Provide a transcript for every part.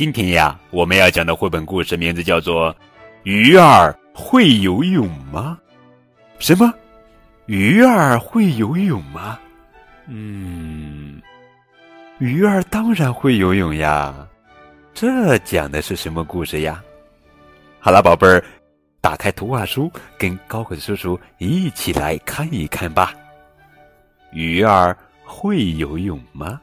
今天呀，我们要讲的绘本故事名字叫做《鱼儿会游泳吗》？什么？鱼儿会游泳吗？嗯，鱼儿当然会游泳呀。这讲的是什么故事呀？好了，宝贝儿，打开图画书，跟高个子叔叔一起来看一看吧。鱼儿会游泳吗？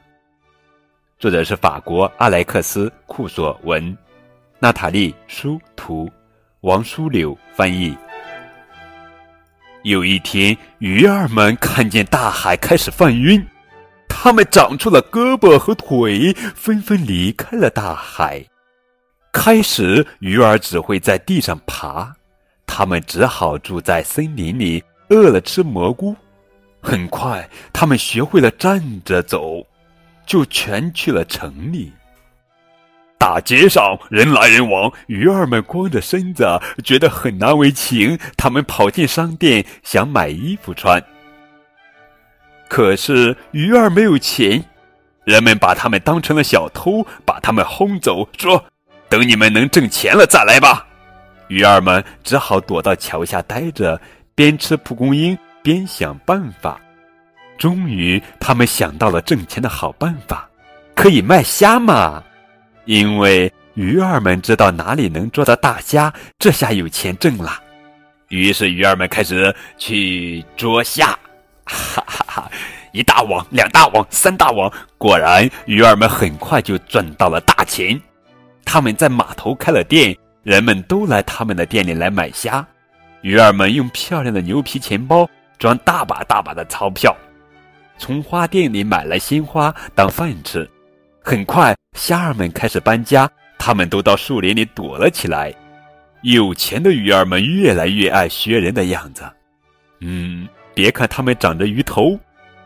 作者是法国阿莱克斯·库索文，娜塔莉·舒图，王书柳翻译。有一天，鱼儿们看见大海开始泛晕，它们长出了胳膊和腿，纷纷离开了大海。开始，鱼儿只会在地上爬，它们只好住在森林里，饿了吃蘑菇。很快，它们学会了站着走。就全去了城里。大街上人来人往，鱼儿们光着身子，觉得很难为情。他们跑进商店，想买衣服穿。可是鱼儿没有钱，人们把他们当成了小偷，把他们轰走，说：“等你们能挣钱了再来吧。”鱼儿们只好躲到桥下待着，边吃蒲公英边想办法。终于，他们想到了挣钱的好办法，可以卖虾嘛！因为鱼儿们知道哪里能捉到大虾，这下有钱挣了。于是，鱼儿们开始去捉虾，哈哈哈！一大网，两大网，三大网，果然，鱼儿们很快就赚到了大钱。他们在码头开了店，人们都来他们的店里来买虾。鱼儿们用漂亮的牛皮钱包装大把大把的钞票。从花店里买来鲜花当饭吃，很快虾儿们开始搬家，他们都到树林里躲了起来。有钱的鱼儿们越来越爱学人的样子，嗯，别看他们长着鱼头，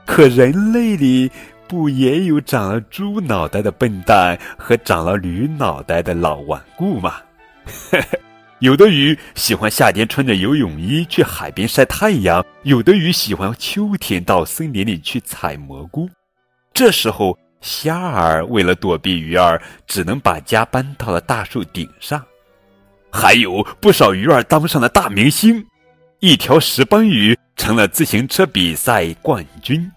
可人类里不也有长了猪脑袋的笨蛋和长了驴脑袋的老顽固吗？呵呵。有的鱼喜欢夏天穿着游泳衣去海边晒太阳，有的鱼喜欢秋天到森林里去采蘑菇。这时候，虾儿为了躲避鱼儿，只能把家搬到了大树顶上。还有不少鱼儿当上了大明星，一条石斑鱼成了自行车比赛冠军。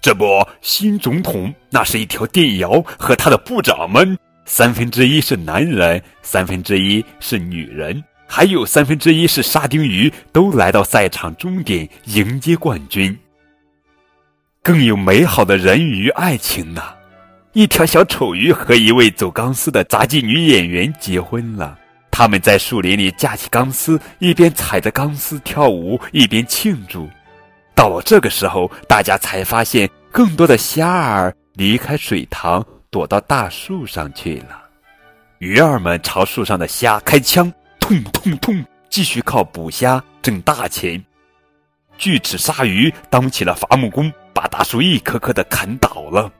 这不，新总统那是一条电摇和他的部长们。三分之一是男人，三分之一是女人，还有三分之一是沙丁鱼，都来到赛场终点迎接冠军。更有美好的人鱼爱情呢，一条小丑鱼和一位走钢丝的杂技女演员结婚了。他们在树林里架起钢丝，一边踩着钢丝跳舞，一边庆祝。到了这个时候，大家才发现，更多的虾儿离开水塘。躲到大树上去了，鱼儿们朝树上的虾开枪，痛痛痛，继续靠捕虾挣大钱。锯齿鲨鱼当起了伐木工，把大树一棵棵的砍倒了。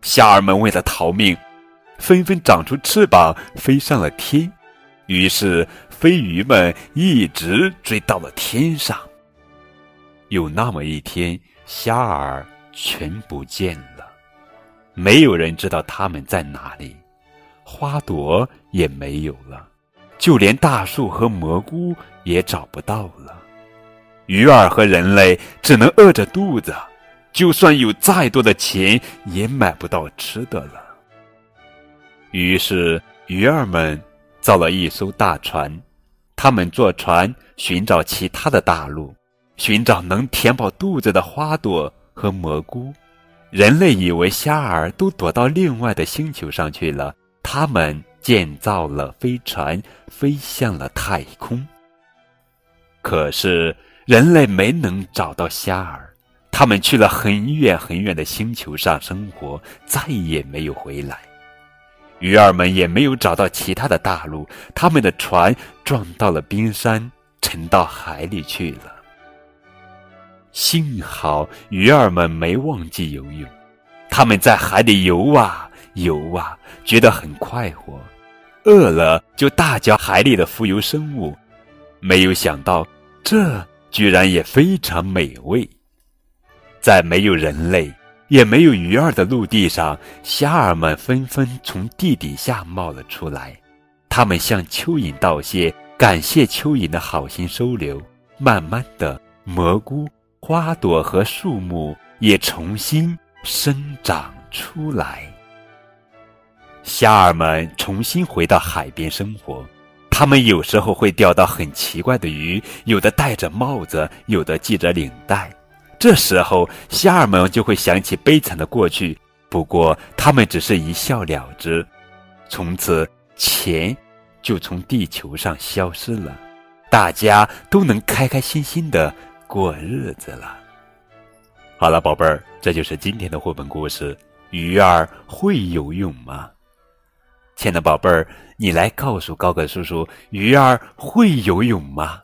虾儿们为了逃命，纷纷长出翅膀飞上了天。于是飞鱼们一直追到了天上。有那么一天，虾儿全不见了。没有人知道他们在哪里，花朵也没有了，就连大树和蘑菇也找不到了。鱼儿和人类只能饿着肚子，就算有再多的钱，也买不到吃的了。于是，鱼儿们造了一艘大船，他们坐船寻找其他的大陆，寻找能填饱肚子的花朵和蘑菇。人类以为虾儿都躲到另外的星球上去了，他们建造了飞船，飞向了太空。可是人类没能找到虾儿，他们去了很远很远的星球上生活，再也没有回来。鱼儿们也没有找到其他的大陆，他们的船撞到了冰山，沉到海里去了。幸好鱼儿们没忘记游泳，他们在海里游啊游啊，觉得很快活。饿了就大叫海里的浮游生物，没有想到这居然也非常美味。在没有人类、也没有鱼儿的陆地上，虾儿们纷纷从地底下冒了出来。他们向蚯蚓道谢，感谢蚯蚓的好心收留。慢慢的，蘑菇、花朵和树木也重新生长出来。虾儿们重新回到海边生活。他们有时候会钓到很奇怪的鱼，有的戴着帽子，有的系着领带。这时候，虾儿们就会想起悲惨的过去。不过，他们只是一笑了之。从此，钱就从地球上消失了，大家都能开开心心的过日子了。好了，宝贝儿，这就是今天的绘本故事。鱼儿会游泳吗？亲爱的宝贝儿，你来告诉高个叔叔，鱼儿会游泳吗？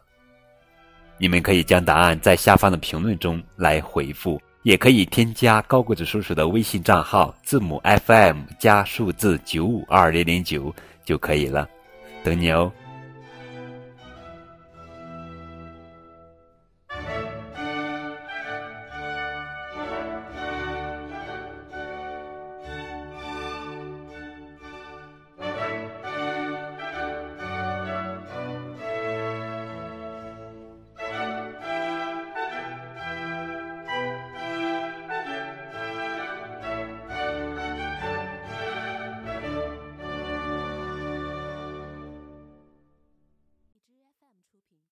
你们可以将答案在下方的评论中来回复，也可以添加高个子叔叔的微信账号，字母 FM 加数字九五二零零九就可以了，等你哦。